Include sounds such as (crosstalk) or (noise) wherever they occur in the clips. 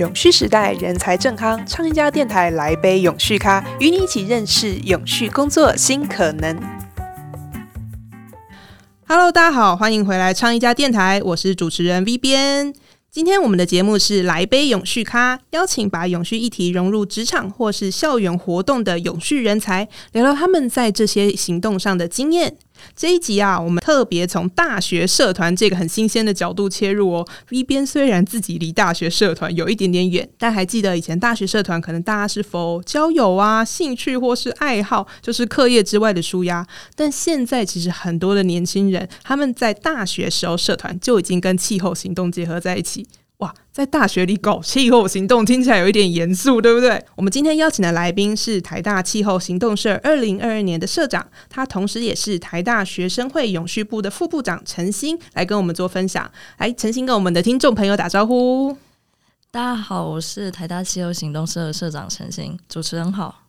永续时代，人才正康，唱一家电台来杯永续咖，与你一起认识永续工作新可能。Hello，大家好，欢迎回来唱一家电台，我是主持人 V 边。今天我们的节目是来杯永续咖，邀请把永续议题融入职场或是校园活动的永续人才，聊聊他们在这些行动上的经验。这一集啊，我们特别从大学社团这个很新鲜的角度切入哦。一边虽然自己离大学社团有一点点远，但还记得以前大学社团可能大家是否交友啊、兴趣或是爱好，就是课业之外的舒压。但现在其实很多的年轻人，他们在大学时候社团就已经跟气候行动结合在一起。哇，在大学里搞气候行动，听起来有一点严肃，对不对？我们今天邀请的来宾是台大气候行动社二零二二年的社长，他同时也是台大学生会永续部的副部长陈星，来跟我们做分享。来，陈星跟我们的听众朋友打招呼。大家好，我是台大气候行动社的社长陈星，主持人好。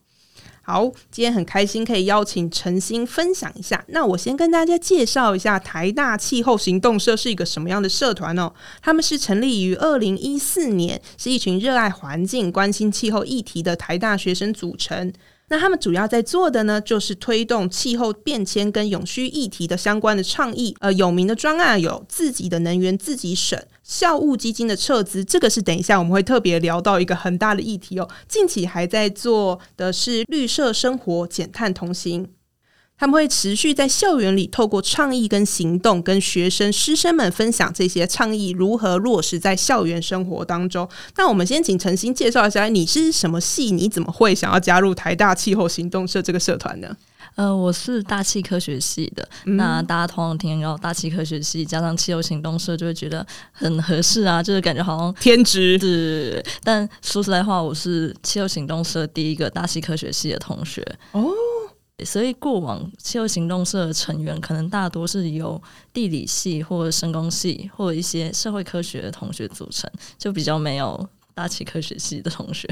好，今天很开心可以邀请陈星分享一下。那我先跟大家介绍一下台大气候行动社是一个什么样的社团哦。他们是成立于二零一四年，是一群热爱环境、关心气候议题的台大学生组成。那他们主要在做的呢，就是推动气候变迁跟永续议题的相关的倡议。呃，有名的专案有自己的能源自己省、校务基金的撤资，这个是等一下我们会特别聊到一个很大的议题哦。近期还在做的是绿色生活、减碳同行。他们会持续在校园里透过倡议跟行动，跟学生师生们分享这些倡议如何落实在校园生活当中。那我们先请陈星介绍一下，你是什么系？你怎么会想要加入台大气候行动社这个社团呢？呃，我是大气科学系的。那大家通常听到大气科学系加上气候行动社，就会觉得很合适啊，就是感觉好像天职。是，但说实在话，我是气候行动社第一个大气科学系的同学哦。所以，过往气候行动社的成员可能大多是由地理系或者生工系或者一些社会科学的同学组成，就比较没有大气科学系的同学。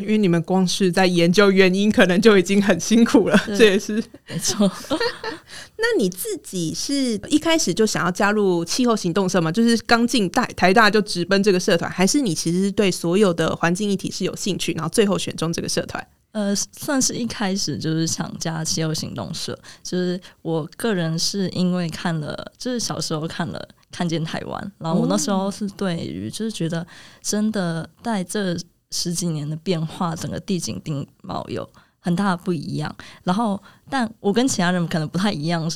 因为你们光是在研究原因，可能就已经很辛苦了。这也是没错。(laughs) 那你自己是一开始就想要加入气候行动社吗？就是刚进大台大就直奔这个社团，还是你其实对所有的环境议题是有兴趣，然后最后选中这个社团？呃，算是一开始就是想加气候行动社，就是我个人是因为看了，就是小时候看了《看见台湾》，然后我那时候是对于就是觉得真的在这十几年的变化，整个地景地貌有很大的不一样。然后，但我跟其他人可能不太一样。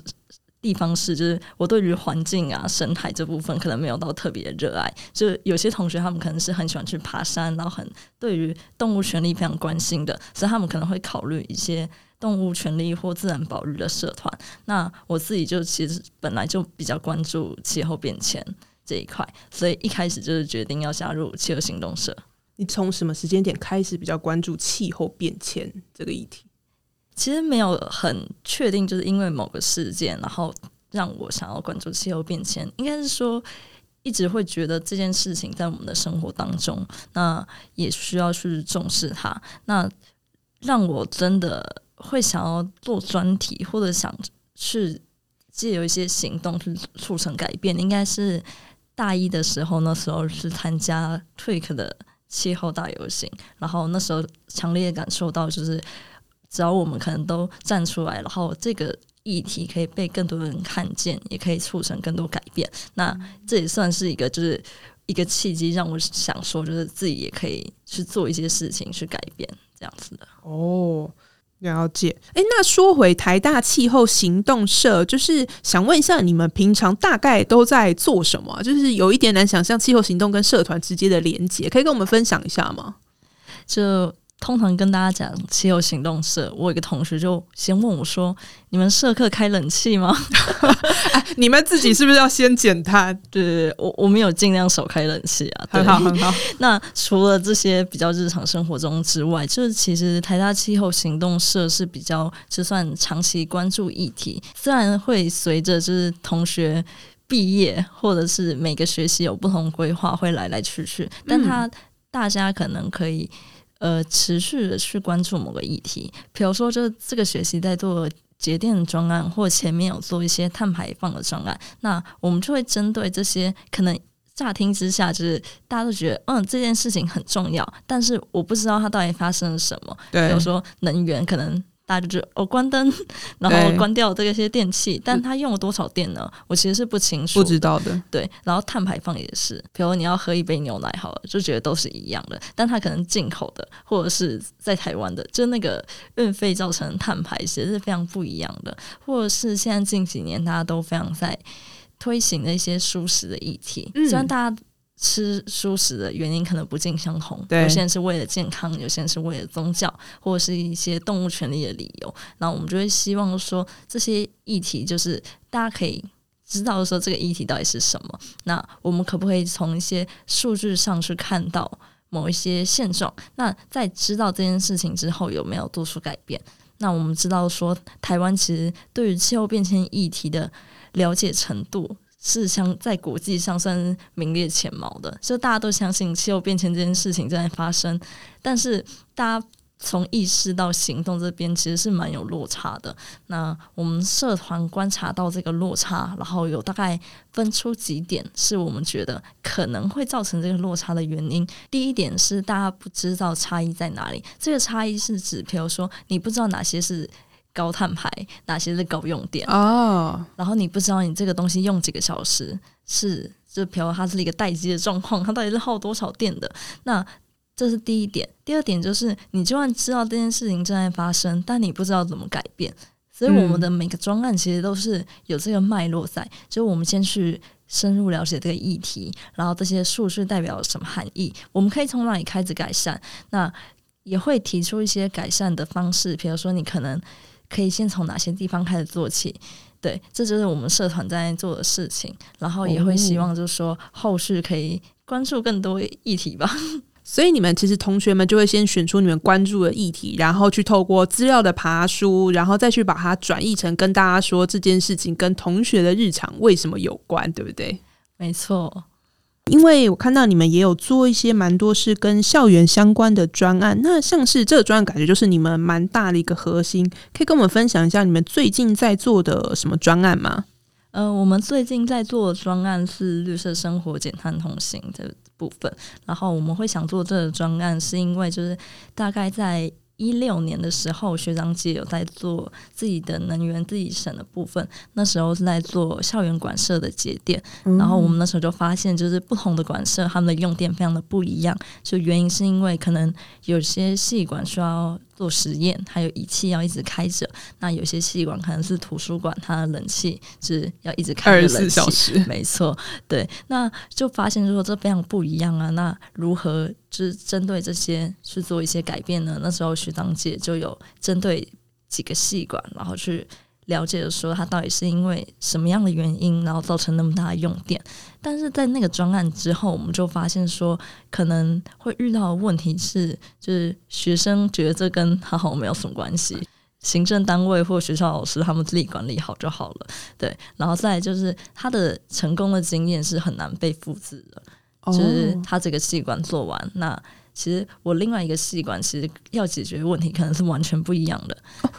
地方是，就是我对于环境啊、生态这部分可能没有到特别热爱。就有些同学他们可能是很喜欢去爬山，然后很对于动物权利非常关心的，所以他们可能会考虑一些动物权利或自然保育的社团。那我自己就其实本来就比较关注气候变迁这一块，所以一开始就是决定要加入气候行动社。你从什么时间点开始比较关注气候变迁这个议题？其实没有很确定，就是因为某个事件，然后让我想要关注气候变迁。应该是说，一直会觉得这件事情在我们的生活当中，那也需要去重视它。那让我真的会想要做专题，或者想去借由一些行动去促成改变，应该是大一的时候，那时候是参加 Tweak 的气候大游行，然后那时候强烈感受到就是。只要我们可能都站出来，然后这个议题可以被更多人看见，也可以促成更多改变。那这也算是一个，就是一个契机，让我想说，就是自己也可以去做一些事情去改变这样子的。哦，了解。哎，那说回台大气候行动社，就是想问一下，你们平常大概都在做什么？就是有一点难想象气候行动跟社团之间的连接，可以跟我们分享一下吗？这。通常跟大家讲气候行动社，我有个同学就先问我说：“你们社课开冷气吗？(laughs) 你们自己是不是要先减碳？”对对对，我我们有尽量少开冷气啊。很好很好。(laughs) 那除了这些比较日常生活中之外，就是其实台大气候行动社是比较就算长期关注议题，虽然会随着就是同学毕业或者是每个学期有不同规划会来来去去，但他大家可能可以。呃，持续的去关注某个议题，比如说，就这个学期在做节电专案，或前面有做一些碳排放的专案，那我们就会针对这些可能乍听之下，就是大家都觉得，嗯，这件事情很重要，但是我不知道它到底发生了什么。对，比如说能源可能。大家就觉得哦，关灯，(laughs) 然后关掉这些电器，但它用了多少电呢？我其实是不清楚，不知道的。对，然后碳排放也是，比如你要喝一杯牛奶，好了，就觉得都是一样的，但它可能进口的或者是在台湾的，就那个运费造成的碳排其实是非常不一样的。或者是现在近几年大家都非常在推行的一些舒适的议题，虽然大家。吃素食的原因可能不尽相同，有些人是为了健康，有些人是为了宗教，或者是一些动物权利的理由。那我们就会希望说，这些议题就是大家可以知道说这个议题到底是什么。那我们可不可以从一些数据上去看到某一些现状？那在知道这件事情之后，有没有做出改变？那我们知道说，台湾其实对于气候变迁议题的了解程度。是相在国际上算名列前茅的，就大家都相信气候变迁这件事情正在发生，但是大家从意识到行动这边其实是蛮有落差的。那我们社团观察到这个落差，然后有大概分出几点是我们觉得可能会造成这个落差的原因。第一点是大家不知道差异在哪里，这个差异是指，比如说你不知道哪些是。高碳排哪些是高用电哦？然后你不知道你这个东西用几个小时是就比如它是一个待机的状况，它到底是耗多少电的？那这是第一点。第二点就是你就算知道这件事情正在发生，但你不知道怎么改变。所以我们的每个专案其实都是有这个脉络在，就我们先去深入了解这个议题，然后这些数据代表什么含义？我们可以从哪里开始改善？那也会提出一些改善的方式，比如说你可能。可以先从哪些地方开始做起？对，这就是我们社团在做的事情。然后也会希望，就是说后续可以关注更多议题吧。(laughs) 所以你们其实同学们就会先选出你们关注的议题，然后去透过资料的爬书，然后再去把它转译成跟大家说这件事情跟同学的日常为什么有关，对不对？没错。因为我看到你们也有做一些蛮多是跟校园相关的专案，那像是这个专案感觉就是你们蛮大的一个核心，可以跟我们分享一下你们最近在做的什么专案吗？呃，我们最近在做的专案是绿色生活减碳同行的部分，然后我们会想做这个专案，是因为就是大概在。一六年的时候，学长姐有在做自己的能源自己省的部分。那时候是在做校园管社的节电，然后我们那时候就发现，就是不同的管社他们的用电非常的不一样。就原因是因为可能有些细管需要。做实验，还有仪器要一直开着。那有些细管可能是图书馆，它的冷气是要一直开二十四小时。(laughs) 没错，对，那就发现说这非常不一样啊。那如何就是针对这些去做一些改变呢？那时候学长姐就有针对几个细管，然后去。了解的说，它到底是因为什么样的原因，然后造成那么大的用电？但是在那个专案之后，我们就发现说，可能会遇到的问题是，就是学生觉得这跟他好像没有什么关系，(laughs) 行政单位或学校老师他们自己管理好就好了。对，然后再就是他的成功的经验是很难被复制的，就是他这个器官做完那。其实我另外一个细管，其实要解决问题可能是完全不一样的，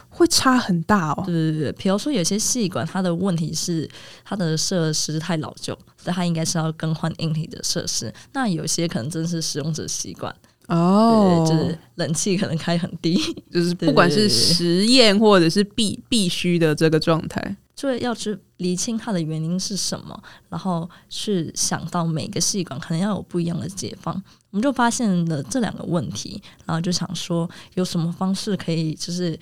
会差很大哦。对对对，比如说有些细管，它的问题是它的设施太老旧，所以它应该是要更换硬体的设施。那有些可能真是使用者习惯哦，就是冷气可能开很低，就是不管是实验或者是必必须的这个状态。就要去厘清它的原因是什么，然后去想到每个细管可能要有不一样的解放，我们就发现了这两个问题，然后就想说有什么方式可以就是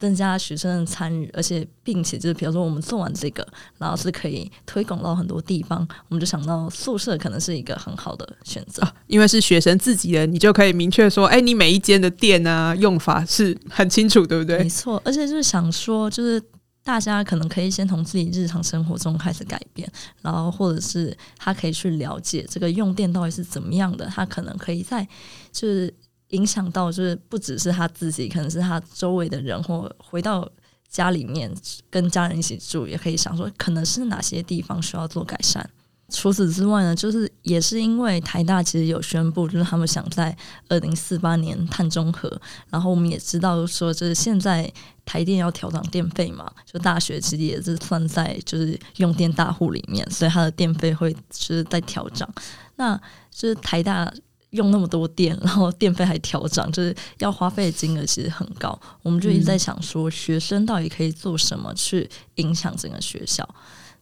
增加学生的参与，而且并且就是比如说我们做完这个，然后是可以推广到很多地方，我们就想到宿舍可能是一个很好的选择，因为是学生自己的，你就可以明确说，哎，你每一间的店啊用法是很清楚，对不对？没错，而且就是想说就是。大家可能可以先从自己日常生活中开始改变，然后或者是他可以去了解这个用电到底是怎么样的，他可能可以在就是影响到就是不只是他自己，可能是他周围的人，或回到家里面跟家人一起住，也可以想说可能是哪些地方需要做改善。除此之外呢，就是也是因为台大其实有宣布，就是他们想在二零四八年碳中和。然后我们也知道说，就是现在台电要调涨电费嘛，就大学其实也是算在就是用电大户里面，所以它的电费会就是在调涨。那就是台大用那么多电，然后电费还调涨，就是要花费的金额其实很高。我们就一直在想说，学生到底可以做什么去影响整个学校？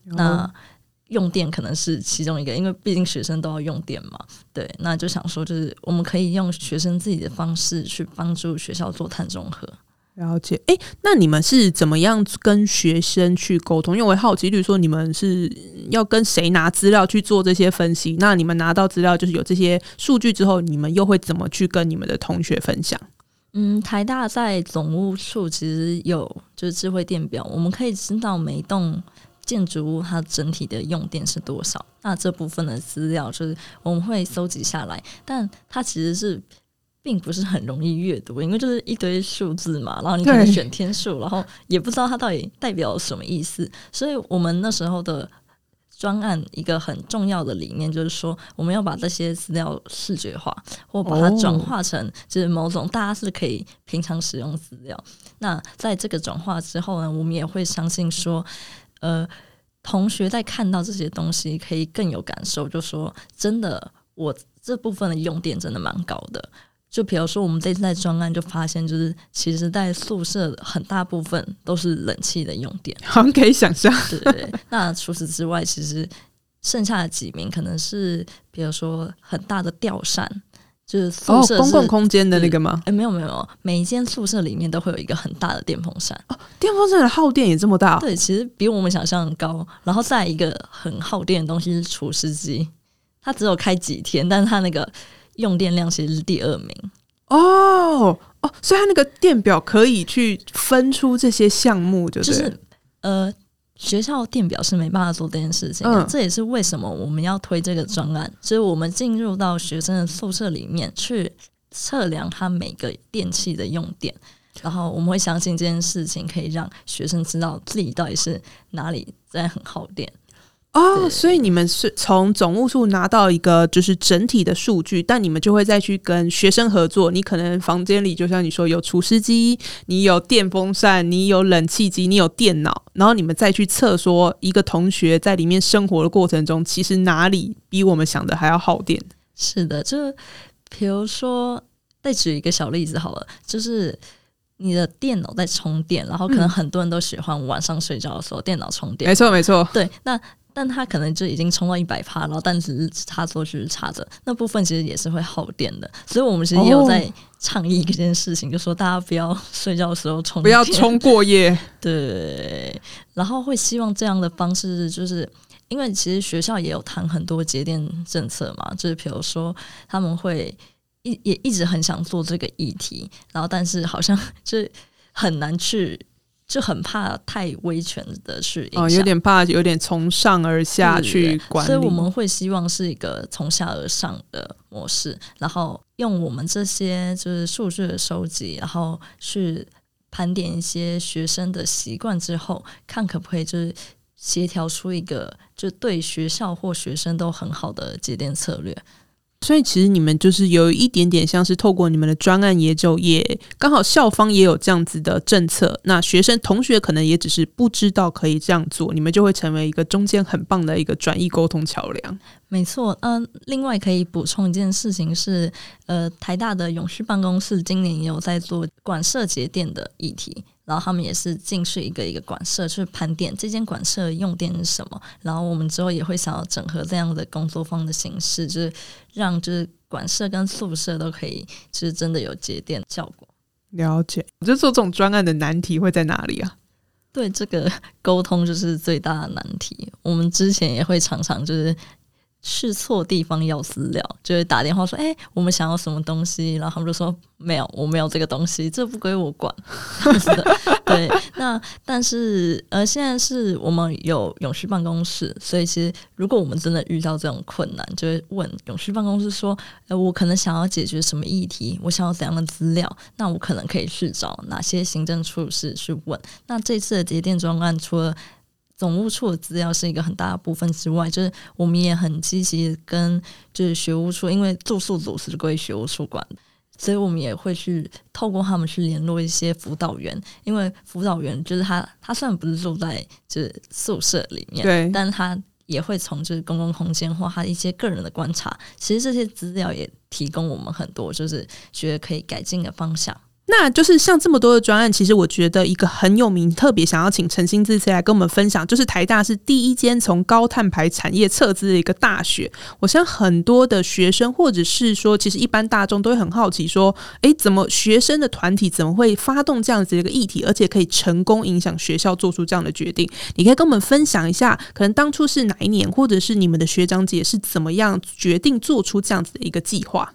那用电可能是其中一个，因为毕竟学生都要用电嘛。对，那就想说，就是我们可以用学生自己的方式去帮助学校做碳中和。了解，哎，那你们是怎么样跟学生去沟通？因为我好奇，比如说你们是要跟谁拿资料去做这些分析？那你们拿到资料就是有这些数据之后，你们又会怎么去跟你们的同学分享？嗯，台大在总务处其实有就是智慧电表，我们可以知道每栋。建筑物它整体的用电是多少？那这部分的资料就是我们会搜集下来，但它其实是并不是很容易阅读，因为就是一堆数字嘛，然后你可能选天数，然后也不知道它到底代表什么意思。所以我们那时候的专案一个很重要的理念就是说，我们要把这些资料视觉化，或把它转化成就是某种大家是可以平常使用资料。那在这个转化之后呢，我们也会相信说。呃，同学在看到这些东西，可以更有感受。就说真的，我这部分的用电真的蛮高的。就比如说，我们这次在专案就发现，就是其实，在宿舍很大部分都是冷气的用电，(laughs) 好像可以想象。对对对。那除此之外，其实剩下的几名可能是，比如说很大的吊扇。就是宿舍公共空间的那个吗？哎，没有没有，每一间宿舍里面都会有一个很大的电风扇。哦，电风扇的耗电也这么大？对，其实比我们想象高。然后再一个很耗电的东西是除湿机，它只有开几天，但是它那个用电量其实是第二名。哦哦，所以它那个电表可以去分出这些项目，就是呃。学校电表是没办法做这件事情，这也是为什么我们要推这个专案，就是我们进入到学生的宿舍里面去测量他每个电器的用电，然后我们会相信这件事情可以让学生知道自己到底是哪里在很耗电。哦，所以你们是从总务处拿到一个就是整体的数据，但你们就会再去跟学生合作。你可能房间里就像你说有除湿机，你有电风扇，你有冷气机，你有电脑，然后你们再去测说一个同学在里面生活的过程中，其实哪里比我们想的还要耗电。是的，就比如说再举一个小例子好了，就是你的电脑在充电，然后可能很多人都喜欢晚上睡觉的时候电脑充电。没错，没错。对，那。但它可能就已经充到一百帕，然后但只是插座就是插着，那部分其实也是会耗电的。所以我们其实也有在倡议一件事情，就说大家不要睡觉的时候充，不要充过夜。(laughs) 对，然后会希望这样的方式，就是因为其实学校也有谈很多节电政策嘛，就是比如说他们会一也一直很想做这个议题，然后但是好像就很难去。就很怕太威权的去影响，有点怕有点从上而下去管理，所以我们会希望是一个从下而上的模式，然后用我们这些就是数据的收集，然后去盘点一些学生的习惯之后，看可不可以就是协调出一个就对学校或学生都很好的节点策略。所以其实你们就是有一点点像是透过你们的专案，也就也刚好校方也有这样子的政策，那学生同学可能也只是不知道可以这样做，你们就会成为一个中间很棒的一个转移沟通桥梁。没错，嗯，另外可以补充一件事情是，呃，台大的永续办公室今年也有在做管社节电的议题。然后他们也是进去一个一个馆舍去盘点这间馆舍用电是什么，然后我们之后也会想要整合这样的工作坊的形式，就是让就是馆舍跟宿舍都可以，就是真的有节电效果。了解，就做这种专案的难题会在哪里啊？对，这个沟通就是最大的难题。我们之前也会常常就是。去错地方要资料，就会打电话说：“哎，我们想要什么东西？”然后他们就说：“没有，我没有这个东西，这不归我管。(laughs) ”对，那但是呃，现在是我们有永续办公室，所以其实如果我们真的遇到这种困难，就会问永续办公室说：“呃，我可能想要解决什么议题？我想要怎样的资料？那我可能可以去找哪些行政处室去问？”那这次的节电专案除了总务处的资料是一个很大的部分之外，就是我们也很积极跟就是学务处，因为住宿组是归学务处管的。所以我们也会去透过他们去联络一些辅导员，因为辅导员就是他，他虽然不是住在就是宿舍里面，对，但他也会从就是公共空间或他一些个人的观察，其实这些资料也提供我们很多，就是觉得可以改进的方向。那就是像这么多的专案，其实我觉得一个很有名，特别想要请陈新这次来跟我们分享，就是台大是第一间从高碳排产业撤资的一个大学。我相信很多的学生，或者是说，其实一般大众都会很好奇，说，诶，怎么学生的团体怎么会发动这样子的一个议题，而且可以成功影响学校做出这样的决定？你可以跟我们分享一下，可能当初是哪一年，或者是你们的学长姐是怎么样决定做出这样子的一个计划？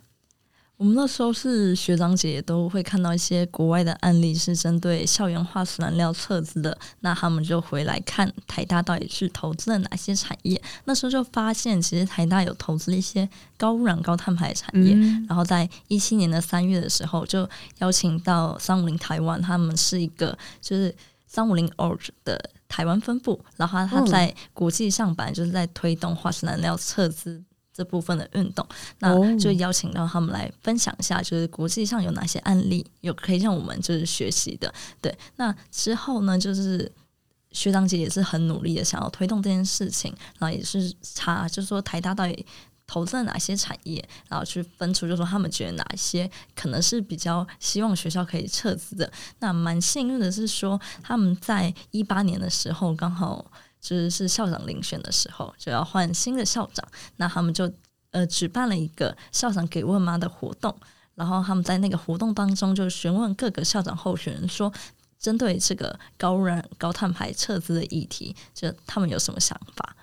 我们那时候是学长姐都会看到一些国外的案例，是针对校园化石燃料撤资的，那他们就回来看台大到底是投资了哪些产业。那时候就发现，其实台大有投资一些高污染、高碳排的产业。然后在一七年的三月的时候，就邀请到三五零台湾，他们是一个就是三五零 Org 的台湾分部，然后他在国际上本来就是在推动化石燃料撤资。这部分的运动，那就邀请到他们来分享一下，就是国际上有哪些案例有可以让我们就是学习的。对，那之后呢，就是学长姐也是很努力的想要推动这件事情，然后也是查，就是说台大到底投资了哪些产业，然后去分出，就说他们觉得哪一些可能是比较希望学校可以撤资的。那蛮幸运的是说，他们在一八年的时候刚好。就是是校长遴选的时候，就要换新的校长，那他们就呃举办了一个校长给问妈的活动，然后他们在那个活动当中就询问各个校长候选人说，针对这个高污染、高碳排撤资的议题，就他们有什么想法？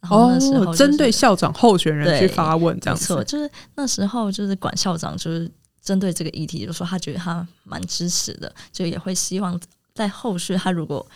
然后那时候针对校长候选人去发问，这样子，就是那时候就是管校长就是针对这个议题，就说他觉得他蛮支持的，就也会希望在后续他如果。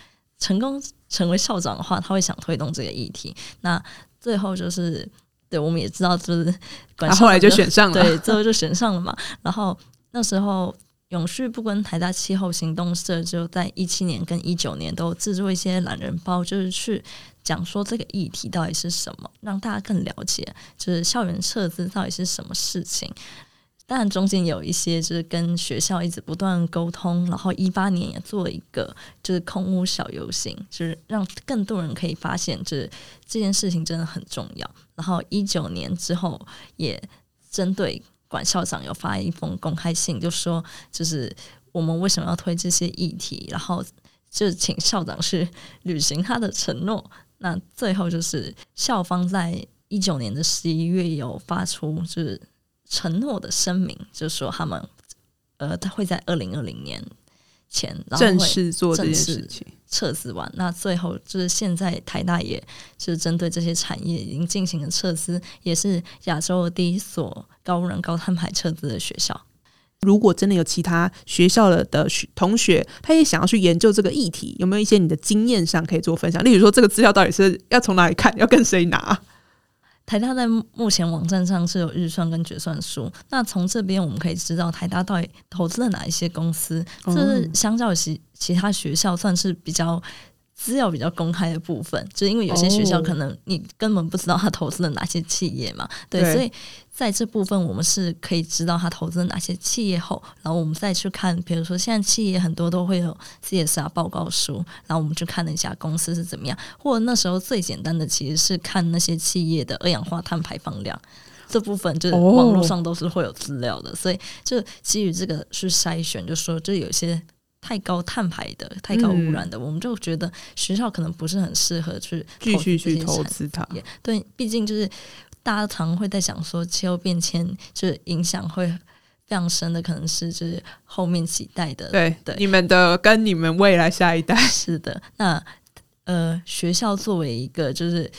成功成为校长的话，他会想推动这个议题。那最后就是，对，我们也知道，就是管后来就选上了，对，最后就选上了嘛。然后那时候永续不跟台大气候行动社就在一七年跟一九年都制作一些懒人包，就是去讲说这个议题到底是什么，让大家更了解，就是校园撤资到底是什么事情。当然，中间有一些就是跟学校一直不断沟通，然后一八年也做了一个就是空屋小游行，就是让更多人可以发现，就是这件事情真的很重要。然后一九年之后，也针对管校长有发一封公开信，就说就是我们为什么要推这些议题，然后就请校长去履行他的承诺。那最后就是校方在一九年的十一月有发出就是。承诺的声明，就是说他们呃，他会在二零二零年前正式做这件事情，撤资完。那最后就是现在台大也是针对这些产业已经进行了撤资，也是亚洲第一所高污染、高碳排撤资的学校。如果真的有其他学校的的同学，他也想要去研究这个议题，有没有一些你的经验上可以做分享？例如说，这个资料到底是要从哪里看，要跟谁拿？台大在目前网站上是有预算跟决算书，那从这边我们可以知道台大到底投资了哪一些公司，这是相较其其他学校算是比较。资料比较公开的部分，就是因为有些学校可能你根本不知道他投资了哪些企业嘛，对，所以在这部分我们是可以知道他投资了哪些企业后，然后我们再去看，比如说现在企业很多都会有 CSR 报告书，然后我们去看了一下公司是怎么样，或者那时候最简单的其实是看那些企业的二氧化碳排放量，这部分就是网络上都是会有资料的，所以就基于这个去筛选，就说就有些。太高碳排的、太高污染的，我们就觉得学校可能不是很适合去继续去投资它。对，毕竟就是大家常会在想说，气候变迁就是影响会非常深的，可能是就是后面几代的。对对，你们的跟你们未来下一代是的。那呃，学校作为一个就是。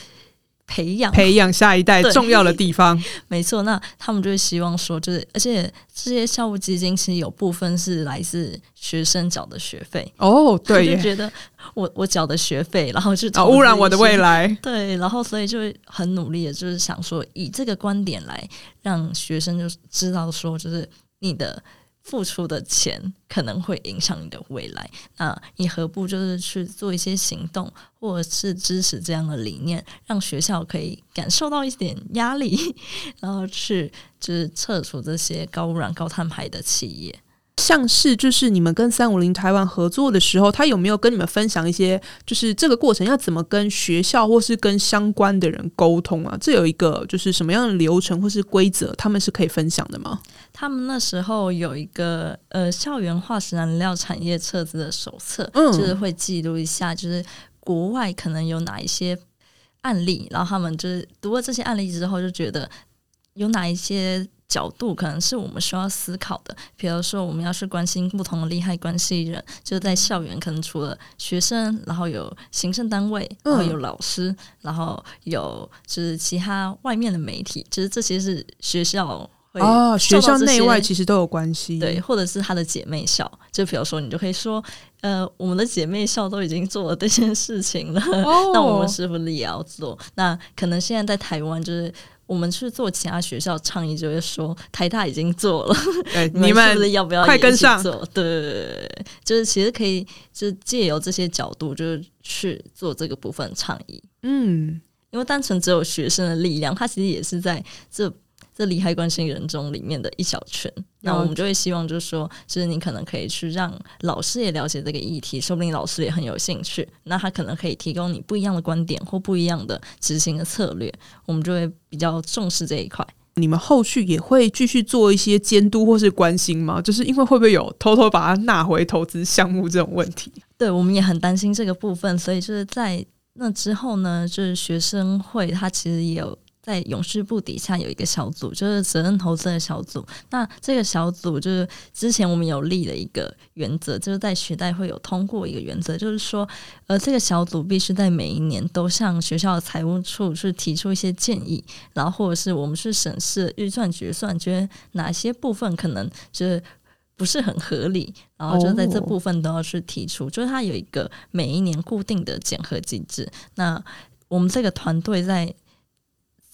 培养培养下一代重要的地方，(laughs) 没错。那他们就会希望说，就是而且这些校务基金其实有部分是来自学生缴的学费哦。对，就觉得我我缴的学费，然后就污染我的未来。(laughs) 对，然后所以就会很努力的，就是想说以这个观点来让学生就知道说，就是你的付出的钱可能会影响你的未来，那你何不就是去做一些行动，或者是支持这样的理念，让学校可以感受到一点压力，然后去就是撤除这些高污染、高碳排的企业。像是就是你们跟三五零台湾合作的时候，他有没有跟你们分享一些，就是这个过程要怎么跟学校或是跟相关的人沟通啊？这有一个就是什么样的流程或是规则，他们是可以分享的吗？他们那时候有一个呃校园化石燃料产业册子的手册，就是会记录一下，就是国外可能有哪一些案例，然后他们就是读了这些案例之后，就觉得有哪一些。角度可能是我们需要思考的，比如说我们要去关心不同的利害关系人，就是在校园，可能除了学生，然后有行政单位，然后有老师，然后有就是其他外面的媒体，就是这些是学校会哦，学校内外其实都有关系，对，或者是他的姐妹校，就比如说你就可以说，呃，我们的姐妹校都已经做了这件事情了，那我们是不是也要做？那可能现在在台湾就是。我们去做其他学校倡议，就会说台大已经做了，(laughs) 你们是不是要不要快跟上？对对对，就是其实可以，就是借由这些角度，就是去做这个部分倡议。嗯，因为单纯只有学生的力量，他其实也是在这。这利害关心人中里面的一小圈，那我们就会希望，就是说，就是你可能可以去让老师也了解这个议题，说不定老师也很有兴趣，那他可能可以提供你不一样的观点或不一样的执行的策略，我们就会比较重视这一块。你们后续也会继续做一些监督或是关心吗？就是因为会不会有偷偷把它纳回投资项目这种问题？对，我们也很担心这个部分，所以就是在那之后呢，就是学生会他其实也有。在勇士部底下有一个小组，就是责任投资的小组。那这个小组就是之前我们有立了一个原则，就是在学代会有通过一个原则，就是说，呃，这个小组必须在每一年都向学校的财务处去提出一些建议，然后或者是我们去审视预算决算，觉得哪些部分可能就是不是很合理，然后就在这部分都要去提出，就是它有一个每一年固定的检核机制。那我们这个团队在。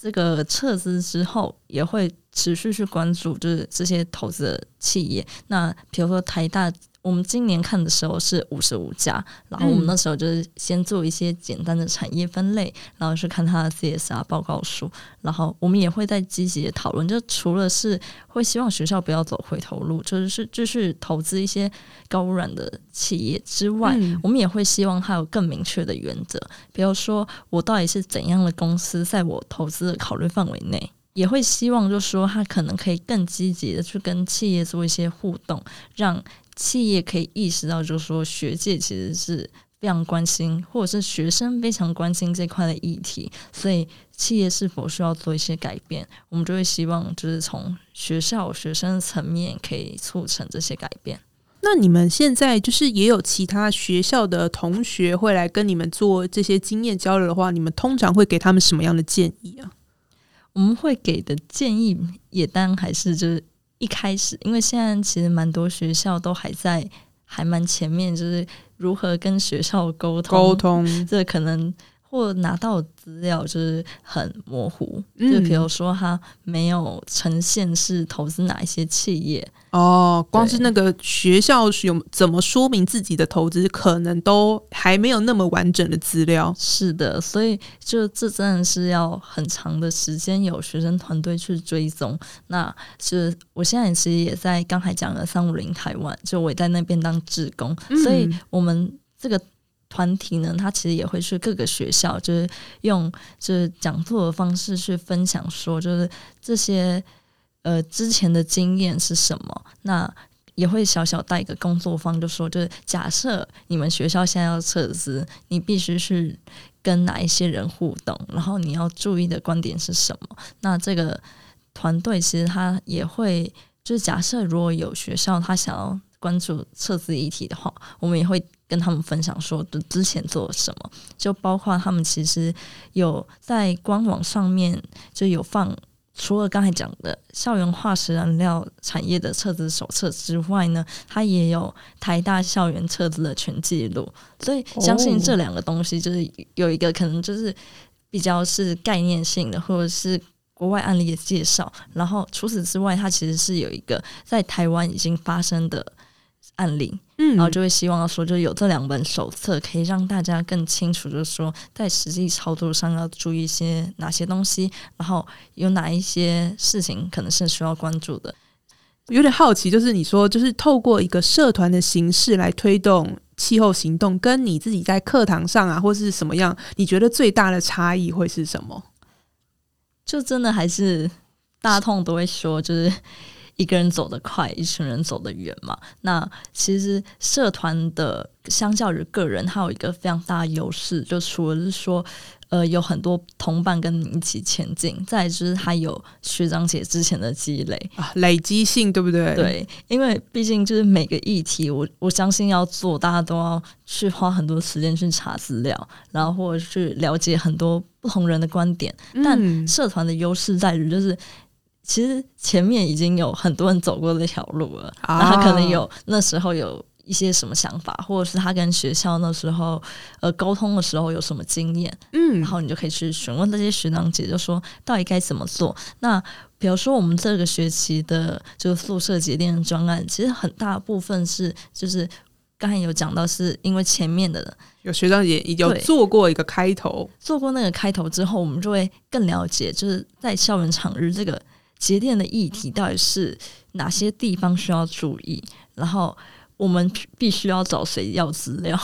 这个撤资之后，也会持续去关注，就是这些投资的企业。那比如说台大。我们今年看的时候是五十五家，然后我们那时候就是先做一些简单的产业分类，然后去看它的 CSR 报告书，然后我们也会在积极的讨论，就除了是会希望学校不要走回头路，就是是继续投资一些高污染的企业之外，我们也会希望它有更明确的原则，比如说我到底是怎样的公司，在我投资的考虑范围内，也会希望就说它可能可以更积极的去跟企业做一些互动，让。企业可以意识到，就是说学界其实是非常关心，或者是学生非常关心这块的议题，所以企业是否需要做一些改变，我们就会希望就是从学校学生层面可以促成这些改变。那你们现在就是也有其他学校的同学会来跟你们做这些经验交流的话，你们通常会给他们什么样的建议啊？我们会给的建议也当然还是就是。一开始，因为现在其实蛮多学校都还在，还蛮前面，就是如何跟学校沟通，沟通，这可能。或拿到资料就是很模糊，就比如说他没有呈现是投资哪一些企业哦，光是那个学校有怎么说明自己的投资，可能都还没有那么完整的资料。是的，所以就这真的是要很长的时间，有学生团队去追踪。那是我现在其实也在刚才讲的三五零台湾，就我也在那边当志工，所以我们这个。团体呢，他其实也会去各个学校，就是用就是讲座的方式去分享，说就是这些呃之前的经验是什么。那也会小小带一个工作坊，就说就是假设你们学校现在要撤资，你必须是跟哪一些人互动，然后你要注意的观点是什么。那这个团队其实他也会就是假设如果有学校他想要关注撤资议题的话，我们也会。跟他们分享说的之前做了什么，就包括他们其实有在官网上面就有放，除了刚才讲的校园化石燃料产业的册子手册之外呢，它也有台大校园册子的全记录。所以相信这两个东西就是有一个可能就是比较是概念性的，或者是。国外案例的介绍，然后除此之外，它其实是有一个在台湾已经发生的案例，嗯，然后就会希望说，就有这两本手册，可以让大家更清楚，就是说在实际操作上要注意一些哪些东西，然后有哪一些事情可能是需要关注的。有点好奇，就是你说，就是透过一个社团的形式来推动气候行动，跟你自己在课堂上啊，或是什么样，你觉得最大的差异会是什么？就真的还是大痛都会说，就是一个人走得快，一群人走得远嘛。那其实社团的相较于个人，它有一个非常大的优势，就除了是说，呃，有很多同伴跟你一起前进，再就是它有学长姐之前的积累啊，累积性对不对？对，因为毕竟就是每个议题，我我相信要做，大家都要去花很多时间去查资料，然后或者去了解很多不同人的观点。但社团的优势在于，就是其实前面已经有很多人走过这条路了，那他可能有那时候有一些什么想法，或者是他跟学校那时候呃沟通的时候有什么经验，嗯，然后你就可以去询问那些学长姐，就说到底该怎么做。那比如说我们这个学期的就宿舍节电专案，其实很大部分是就是刚才有讲到，是因为前面的有学长姐有做过一个开头，做过那个开头之后，我们就会更了解，就是在校园场日这个。节电的议题到底是哪些地方需要注意？然后我们必须要找谁要资料？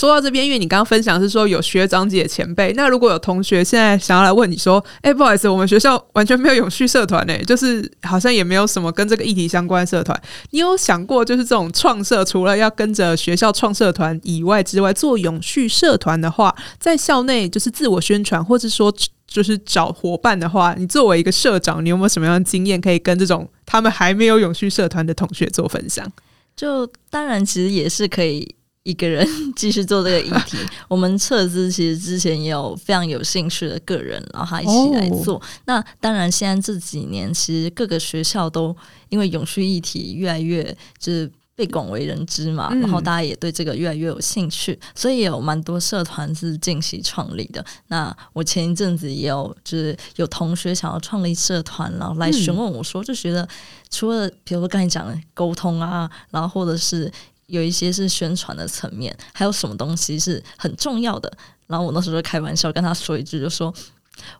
说到这边，因为你刚刚分享是说有学长姐前辈，那如果有同学现在想要来问你说：“哎，不好意思，我们学校完全没有永续社团呢，就是好像也没有什么跟这个议题相关的社团。”你有想过，就是这种创社，除了要跟着学校创社团以外之外，做永续社团的话，在校内就是自我宣传，或者说。就是找伙伴的话，你作为一个社长，你有没有什么样的经验可以跟这种他们还没有永续社团的同学做分享？就当然，其实也是可以一个人 (laughs) 继续做这个议题。(laughs) 我们撤资其实之前也有非常有兴趣的个人，然后他一起来做。那当然，现在这几年其实各个学校都因为永续议题越来越就是。被广为人知嘛，然后大家也对这个越来越有兴趣，所以也有蛮多社团是近期创立的。那我前一阵子也有，就是有同学想要创立社团，然后来询问我说，就觉得除了比如说刚才讲的沟通啊，然后或者是有一些是宣传的层面，还有什么东西是很重要的？然后我那时候就开玩笑跟他说一句，就说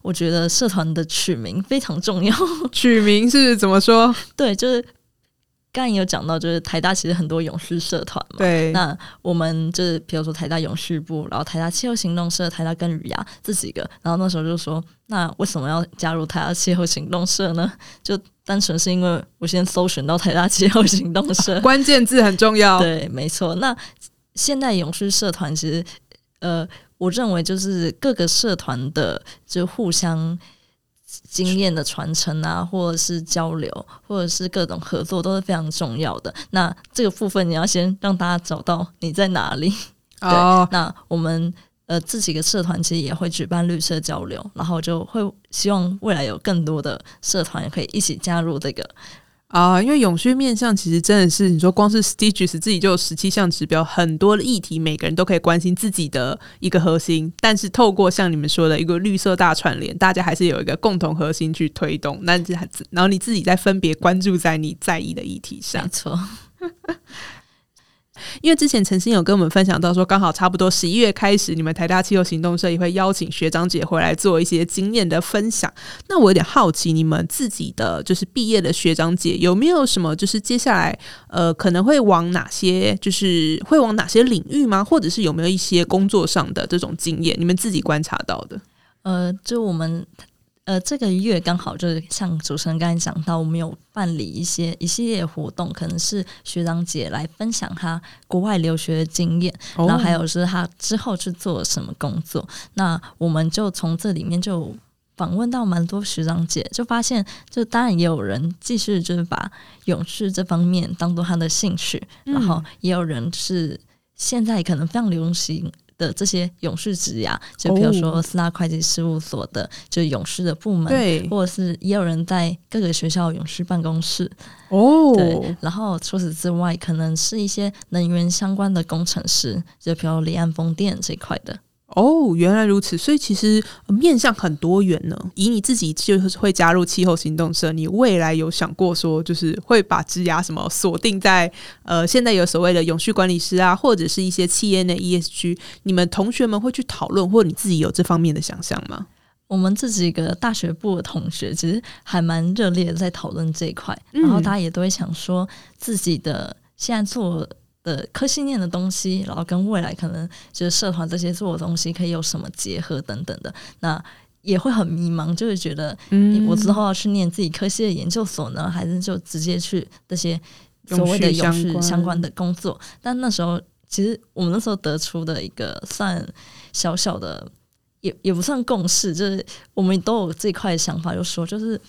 我觉得社团的取名非常重要。取名是怎么说？(laughs) 对，就是。刚刚有讲到，就是台大其实很多勇士社团嘛。对。那我们就是比如说台大勇士部，然后台大气候行动社、台大跟雨芽这几个，然后那时候就说，那为什么要加入台大气候行动社呢？(laughs) 就单纯是因为我先搜寻到台大气候行动社，(laughs) 关键字很重要。(laughs) 对，没错。那现代勇士社团其实，呃，我认为就是各个社团的就互相。经验的传承啊，或者是交流，或者是各种合作，都是非常重要的。那这个部分你要先让大家找到你在哪里。对，那我们呃这几个社团其实也会举办绿色交流，然后就会希望未来有更多的社团也可以一起加入这个。啊，因为永续面向其实真的是你说光是 Stages 自己就有十七项指标，很多议题，每个人都可以关心自己的一个核心。但是透过像你们说的一个绿色大串联，大家还是有一个共同核心去推动。那然后你自己再分别关注在你在意的议题上，没错。因为之前陈星有跟我们分享到说，刚好差不多十一月开始，你们台大气候行动社也会邀请学长姐回来做一些经验的分享。那我有点好奇，你们自己的就是毕业的学长姐有没有什么，就是接下来呃可能会往哪些，就是会往哪些领域吗？或者是有没有一些工作上的这种经验，你们自己观察到的？呃，就我们。呃，这个月刚好就是像主持人刚才讲到，我们有办理一些一系列活动，可能是学长姐来分享他国外留学的经验，然后还有是他之后去做什么工作。那我们就从这里面就访问到蛮多学长姐，就发现，就当然也有人继续就是把勇士这方面当做他的兴趣，然后也有人是现在可能非常流行。的这些勇士职涯，就比如说四大会计事务所的，就勇士的部门，对，或者是也有人在各个学校勇士办公室，哦，对。然后除此之外，可能是一些能源相关的工程师，就比如离岸风电这一块的。哦，原来如此，所以其实面向很多元呢。以你自己就是会加入气候行动社，你未来有想过说，就是会把枝芽什么锁定在呃，现在有所谓的永续管理师啊，或者是一些企业的 ESG，你们同学们会去讨论，或者你自己有这方面的想象吗？我们这几个大学部的同学其实还蛮热烈的在讨论这一块，然后大家也都会想说自己的现在做。的科系念的东西，然后跟未来可能就是社团这些做的东西可以有什么结合等等的，那也会很迷茫，就是觉得，嗯，我之后要去念自己科系的研究所呢，还是就直接去这些所谓的永续相关的工作？但那时候其实我们那时候得出的一个算小小的，也也不算共识，就是我们都有这块想法，就说就是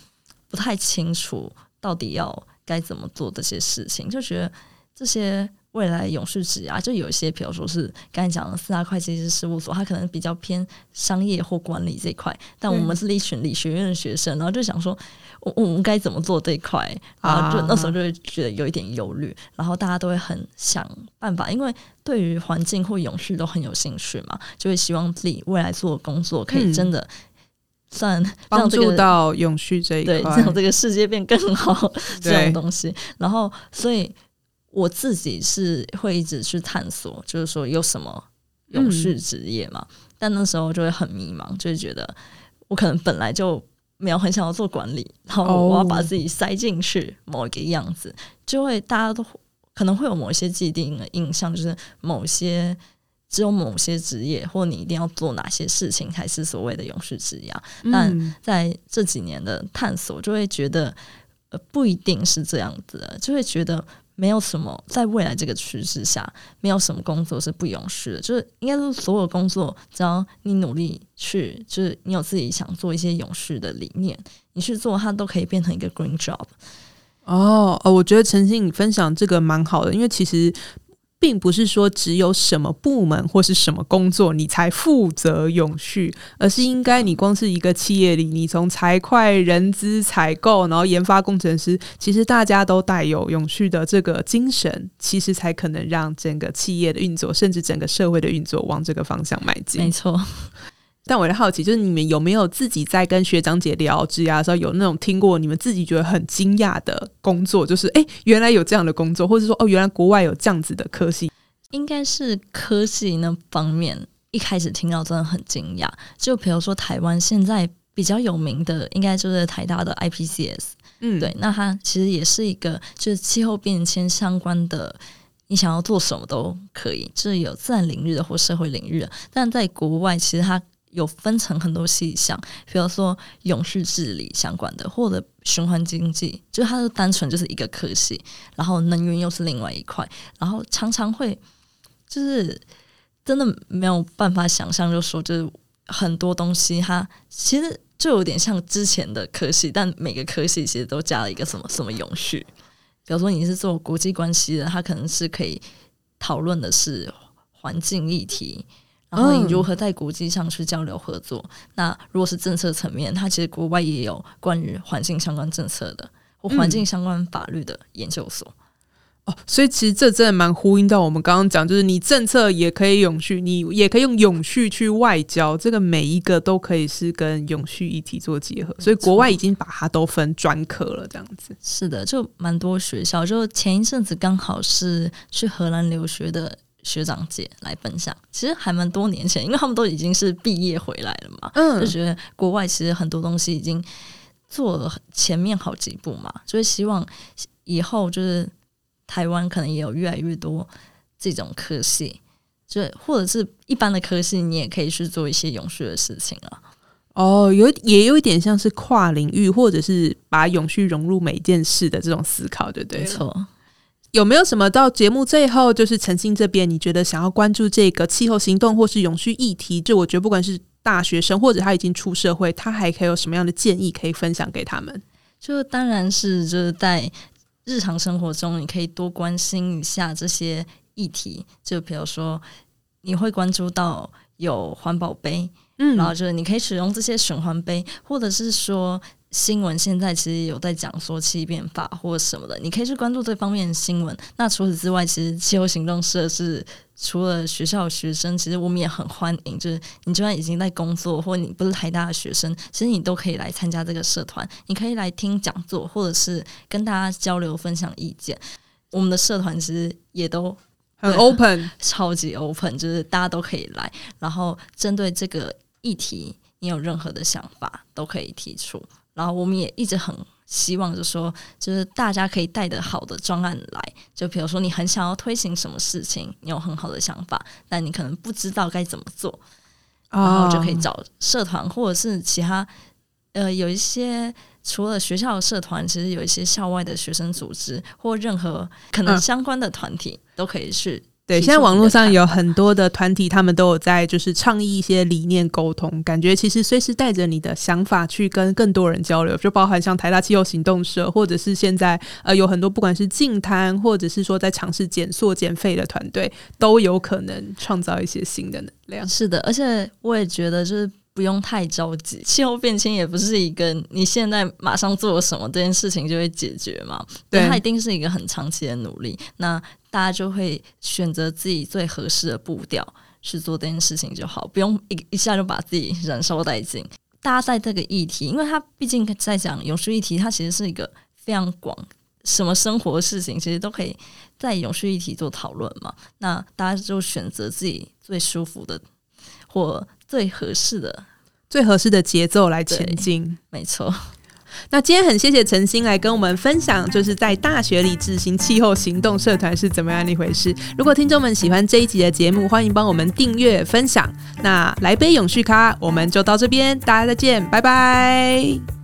不太清楚到底要该怎么做这些事情，就觉得这些。未来永续职啊，就有一些，比如说是刚才讲的四大会计师事务所，它可能比较偏商业或管理这一块。但我们是一群理学院的学生，然后就想说，我我们该怎么做这一块？然后就那时候就会觉得有一点忧虑。然后大家都会很想办法，因为对于环境或永续都很有兴趣嘛，就会希望自己未来做的工作可以真的算帮助到永续这一块，让这个世界变更好 (laughs) 这种东西。然后所以。我自己是会一直去探索，就是说有什么永续职业嘛？但那时候就会很迷茫，就会觉得我可能本来就没有很想要做管理，然后我要把自己塞进去某一个样子，就会大家都可能会有某一些既定的印象，就是某些只有某些职业，或你一定要做哪些事情才是所谓的永续职业。但在这几年的探索，就会觉得呃不一定是这样子，的，就会觉得。没有什么在未来这个趋势下，没有什么工作是不永续的。就是应该说，所有工作只要你努力去，就是你有自己想做一些永续的理念，你去做，它都可以变成一个 green job。哦，呃，我觉得陈信你分享这个蛮好的，因为其实。并不是说只有什么部门或是什么工作你才负责永续，而是应该你光是一个企业里，你从财会、人资、采购，然后研发工程师，其实大家都带有永续的这个精神，其实才可能让整个企业的运作，甚至整个社会的运作往这个方向迈进。没错。但我的好奇就是，你们有没有自己在跟学长姐聊职涯的时候，有那种听过你们自己觉得很惊讶的工作？就是哎，原来有这样的工作，或者说哦，原来国外有这样子的科系？应该是科系那方面，一开始听到真的很惊讶。就比如说台湾现在比较有名的，应该就是台大的 IPCS。嗯，对，那它其实也是一个就是气候变迁相关的，你想要做什么都可以，就是有自然领域的或社会领域的。但在国外，其实它有分成很多细项，比如说永续治理相关的，或者循环经济，就它是单纯就是一个科系，然后能源又是另外一块，然后常常会就是真的没有办法想象，就说就是很多东西它其实就有点像之前的科系，但每个科系其实都加了一个什么什么永续，比如说你是做国际关系的，它可能是可以讨论的是环境议题。然后你如何在国际上去交流合作？那如果是政策层面，它其实国外也有关于环境相关政策的或环境相关法律的研究所。哦，所以其实这真的蛮呼应到我们刚刚讲，就是你政策也可以永续，你也可以用永续去外交，这个每一个都可以是跟永续议题做结合。所以国外已经把它都分专科了，这样子。是的，就蛮多学校，就前一阵子刚好是去荷兰留学的。学长姐来分享，其实还蛮多年前，因为他们都已经是毕业回来了嘛，就觉得国外其实很多东西已经做了前面好几步嘛，所以希望以后就是台湾可能也有越来越多这种科系，就或者是一般的科系，你也可以去做一些永续的事情了。哦，有也有一点像是跨领域，或者是把永续融入每件事的这种思考，对不对？没错。有没有什么到节目最后，就是陈信这边，你觉得想要关注这个气候行动或是永续议题？就我觉得，不管是大学生或者他已经出社会，他还可以有什么样的建议可以分享给他们？就当然是就是在日常生活中，你可以多关心一下这些议题。就比如说，你会关注到有环保杯，嗯，然后就是你可以使用这些循环杯，或者是说。新闻现在其实有在讲说气变法或什么的，你可以去关注这方面的新闻。那除此之外，其实气候行动社是除了学校学生，其实我们也很欢迎。就是你就算已经在工作，或你不是台大的学生，其实你都可以来参加这个社团。你可以来听讲座，或者是跟大家交流分享意见。我们的社团其实也都很 open，(laughs) 超级 open，就是大家都可以来。然后针对这个议题，你有任何的想法都可以提出。然后我们也一直很希望，就说就是大家可以带着好的专案来，就比如说你很想要推行什么事情，你有很好的想法，但你可能不知道该怎么做，然后就可以找社团或者是其他呃有一些除了学校的社团，其实有一些校外的学生组织或任何可能相关的团体都可以去。对，现在网络上有很多的团体，他们都有在就是倡议一些理念沟通，感觉其实随时带着你的想法去跟更多人交流，就包含像台大气候行动社，或者是现在呃有很多不管是净滩，或者是说在尝试减塑减废的团队，都有可能创造一些新的能量。是的，而且我也觉得就是。不用太着急，气候变迁也不是一个你现在马上做了什么这件事情就会解决嘛。对，它一定是一个很长期的努力。那大家就会选择自己最合适的步调去做这件事情就好，不用一一下就把自己燃烧殆尽。大家在这个议题，因为它毕竟在讲永续议题，它其实是一个非常广，什么生活的事情其实都可以在永续议题做讨论嘛。那大家就选择自己最舒服的或。最合适的、最合适的节奏来前进，没错。那今天很谢谢陈星来跟我们分享，就是在大学里执行气候行动社团是怎么样的一回事。如果听众们喜欢这一集的节目，欢迎帮我们订阅、分享。那来杯永续咖，我们就到这边，大家再见，拜拜。